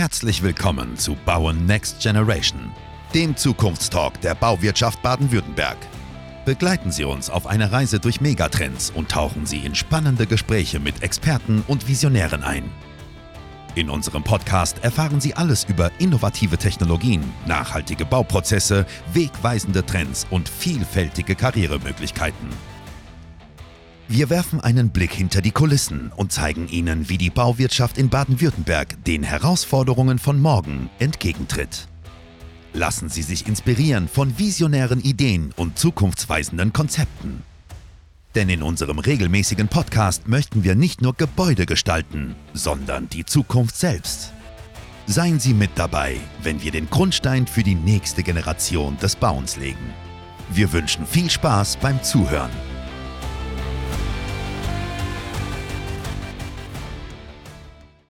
Herzlich willkommen zu Bauen Next Generation, dem Zukunftstalk der Bauwirtschaft Baden-Württemberg. Begleiten Sie uns auf eine Reise durch Megatrends und tauchen Sie in spannende Gespräche mit Experten und Visionären ein. In unserem Podcast erfahren Sie alles über innovative Technologien, nachhaltige Bauprozesse, wegweisende Trends und vielfältige Karrieremöglichkeiten. Wir werfen einen Blick hinter die Kulissen und zeigen Ihnen, wie die Bauwirtschaft in Baden-Württemberg den Herausforderungen von morgen entgegentritt. Lassen Sie sich inspirieren von visionären Ideen und zukunftsweisenden Konzepten. Denn in unserem regelmäßigen Podcast möchten wir nicht nur Gebäude gestalten, sondern die Zukunft selbst. Seien Sie mit dabei, wenn wir den Grundstein für die nächste Generation des Bauens legen. Wir wünschen viel Spaß beim Zuhören.